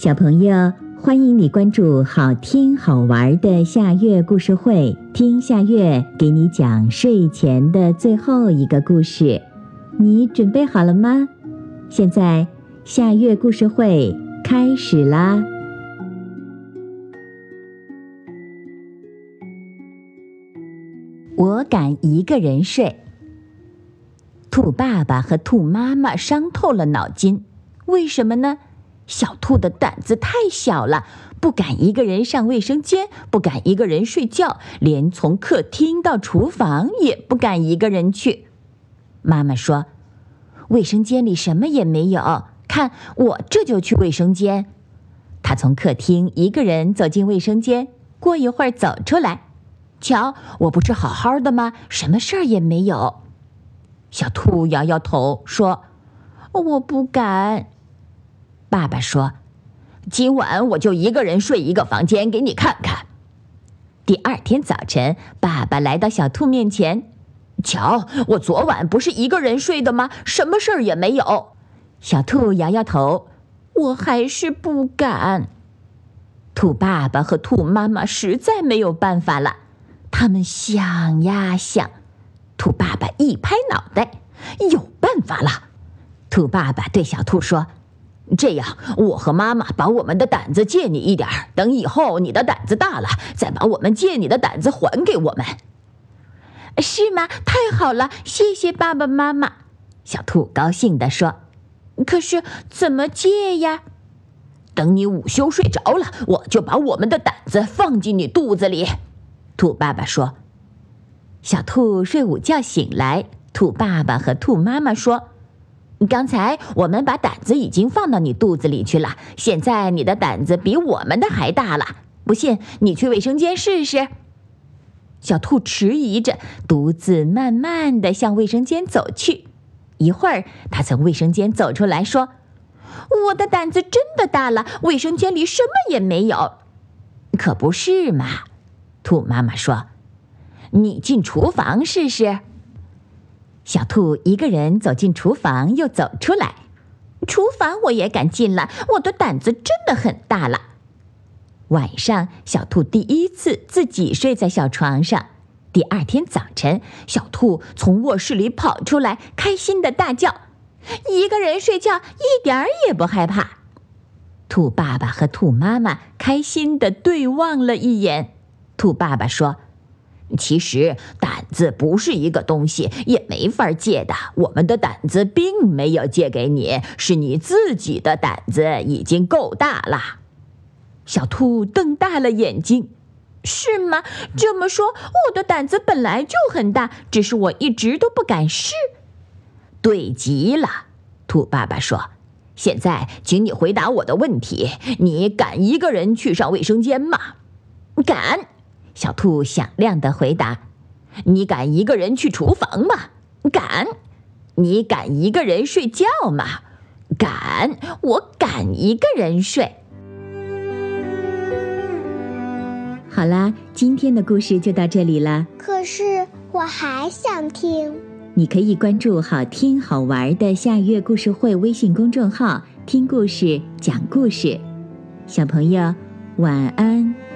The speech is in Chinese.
小朋友，欢迎你关注好听好玩的夏月故事会，听夏月给你讲睡前的最后一个故事。你准备好了吗？现在夏月故事会开始啦！我敢一个人睡。兔爸爸和兔妈妈伤透了脑筋，为什么呢？小兔的胆子太小了，不敢一个人上卫生间，不敢一个人睡觉，连从客厅到厨房也不敢一个人去。妈妈说：“卫生间里什么也没有，看我这就去卫生间。”他从客厅一个人走进卫生间，过一会儿走出来，瞧，我不是好好的吗？什么事儿也没有。小兔摇摇头说：“我不敢。”爸爸说：“今晚我就一个人睡一个房间，给你看看。”第二天早晨，爸爸来到小兔面前，瞧，我昨晚不是一个人睡的吗？什么事儿也没有。小兔摇摇头：“我还是不敢。”兔爸爸和兔妈妈实在没有办法了，他们想呀想。兔爸爸一拍脑袋：“有办法了！”兔爸爸对小兔说。这样，我和妈妈把我们的胆子借你一点儿，等以后你的胆子大了，再把我们借你的胆子还给我们，是吗？太好了，谢谢爸爸妈妈。小兔高兴地说：“可是怎么借呀？等你午休睡着了，我就把我们的胆子放进你肚子里。”兔爸爸说。小兔睡午觉醒来，兔爸爸和兔妈妈说。刚才我们把胆子已经放到你肚子里去了，现在你的胆子比我们的还大了。不信，你去卫生间试试。小兔迟疑着，独自慢慢的向卫生间走去。一会儿，他从卫生间走出来说：“我的胆子真的大了，卫生间里什么也没有。”可不是嘛？兔妈妈说：“你进厨房试试。”小兔一个人走进厨房，又走出来。厨房我也敢进了，我的胆子真的很大了。晚上，小兔第一次自己睡在小床上。第二天早晨，小兔从卧室里跑出来，开心的大叫：“一个人睡觉一点儿也不害怕。”兔爸爸和兔妈妈开心的对望了一眼。兔爸爸说。其实胆子不是一个东西，也没法借的。我们的胆子并没有借给你，是你自己的胆子已经够大了。小兔瞪大了眼睛，是吗？这么说，我的胆子本来就很大，只是我一直都不敢试。对极了，兔爸爸说：“现在，请你回答我的问题：你敢一个人去上卫生间吗？”敢。小兔响亮的回答：“你敢一个人去厨房吗？敢。你敢一个人睡觉吗？敢。我敢一个人睡。”好啦，今天的故事就到这里了。可是我还想听。你可以关注“好听好玩的夏月故事会”微信公众号，听故事，讲故事。小朋友，晚安。